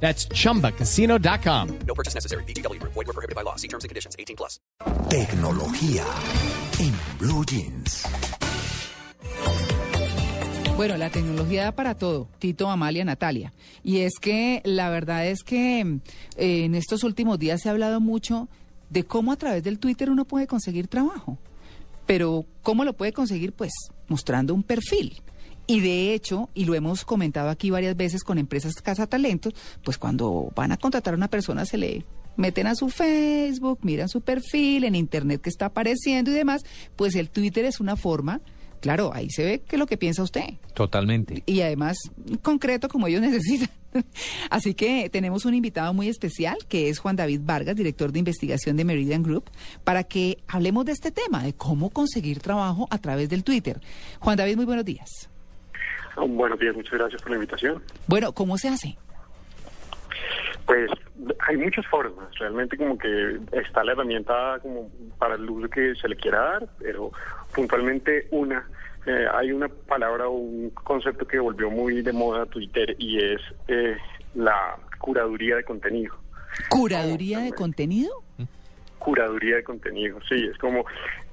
That's chumbacasino.com. No purchase necessary. BGW. Void were prohibited by law. See terms and conditions. 18 plus. Tecnología en Blue Jeans. Bueno, la tecnología da para todo, Tito, Amalia, Natalia. Y es que la verdad es que eh, en estos últimos días se ha hablado mucho de cómo a través del Twitter uno puede conseguir trabajo. Pero ¿cómo lo puede conseguir? Pues mostrando un perfil. Y de hecho, y lo hemos comentado aquí varias veces con empresas Casa Talentos, pues cuando van a contratar a una persona se le meten a su Facebook, miran su perfil en Internet que está apareciendo y demás, pues el Twitter es una forma, claro, ahí se ve que es lo que piensa usted. Totalmente. Y además, concreto como ellos necesitan. Así que tenemos un invitado muy especial, que es Juan David Vargas, director de investigación de Meridian Group, para que hablemos de este tema, de cómo conseguir trabajo a través del Twitter. Juan David, muy buenos días. Buenos días, muchas gracias por la invitación. Bueno, ¿cómo se hace? Pues hay muchas formas, realmente como que está la herramienta como para el uso que se le quiera dar, pero puntualmente una, eh, hay una palabra o un concepto que volvió muy de moda a Twitter y es eh, la curaduría de contenido. ¿Curaduría de contenido? Curaduría de contenido, sí, es como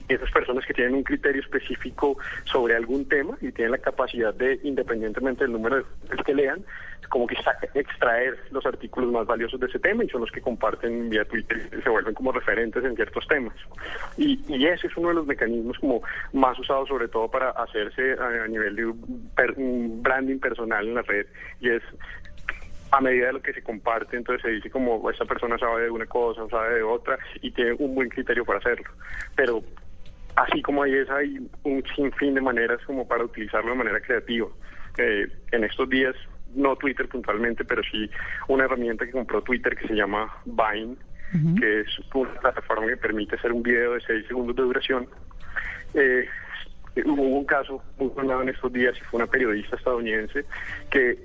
esas personas que tienen un criterio específico sobre algún tema y tienen la capacidad de, independientemente del número de que lean, como que extraer los artículos más valiosos de ese tema y son los que comparten vía Twitter y se vuelven como referentes en ciertos temas. Y, y ese es uno de los mecanismos como más usados sobre todo para hacerse a, a nivel de per, branding personal en la red y es a medida de lo que se comparte, entonces se dice como esta persona sabe de una cosa, sabe de otra y tiene un buen criterio para hacerlo. Pero así como hay esa, hay un sinfín de maneras como para utilizarlo de manera creativa. Eh, en estos días, no Twitter puntualmente, pero sí una herramienta que compró Twitter que se llama Vine, uh -huh. que es una plataforma que permite hacer un video de 6 segundos de duración. Eh, hubo un caso muy sonado en estos días y fue una periodista estadounidense que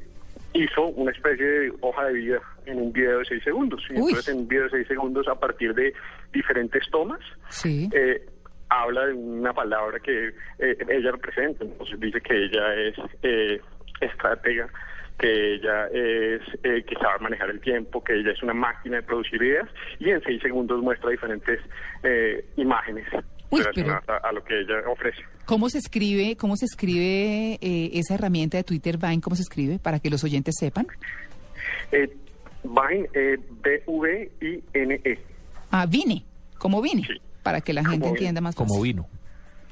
hizo una especie de hoja de vida en un video de 6 segundos. Y entonces en un video de 6 segundos a partir de diferentes tomas. Sí. Eh, habla de una palabra que eh, ella representa, entonces dice que ella es eh, estratega, que ella es eh, que sabe manejar el tiempo, que ella es una máquina de producir ideas y en seis segundos muestra diferentes eh, imágenes Uy, relacionadas pero, a, a, lo que ella ofrece. ¿Cómo se escribe, cómo se escribe eh, esa herramienta de Twitter Vine? ¿Cómo se escribe para que los oyentes sepan? Eh, Vine, B-V-I-N-E. Ah, Vine, como Vine. Sí para que la gente como entienda más fácil. Como vino.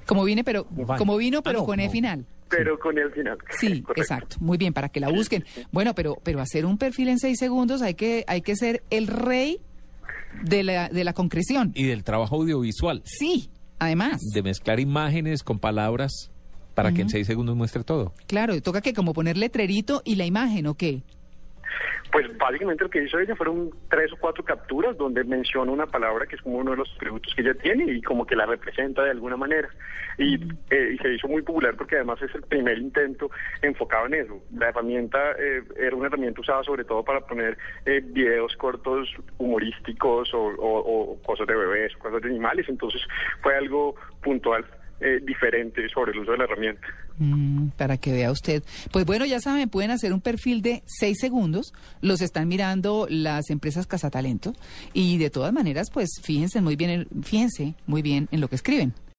Como vine, pero como vino, pero ah, no, con E no. final. Pero con el final. Sí, Correcto. exacto. Muy bien, para que la busquen. Bueno, pero pero hacer un perfil en seis segundos hay que hay que ser el rey de la de la concreción. Y del trabajo audiovisual. Sí, además. De mezclar imágenes con palabras para uh -huh. que en seis segundos muestre todo. Claro, toca que como poner letrerito y la imagen, ¿o qué? Pues básicamente lo que hizo ella fueron tres o cuatro capturas donde menciona una palabra que es como uno de los atributos que ella tiene y como que la representa de alguna manera. Y, eh, y se hizo muy popular porque además es el primer intento enfocado en eso. La herramienta eh, era una herramienta usada sobre todo para poner eh, videos cortos humorísticos o, o, o cosas de bebés o cosas de animales. Entonces fue algo puntual. Eh, diferente sobre el uso de la herramienta. Mm, para que vea usted. Pues bueno, ya saben, pueden hacer un perfil de seis segundos, los están mirando las empresas Cazatalento y de todas maneras, pues fíjense muy bien, en, fíjense muy bien en lo que escriben.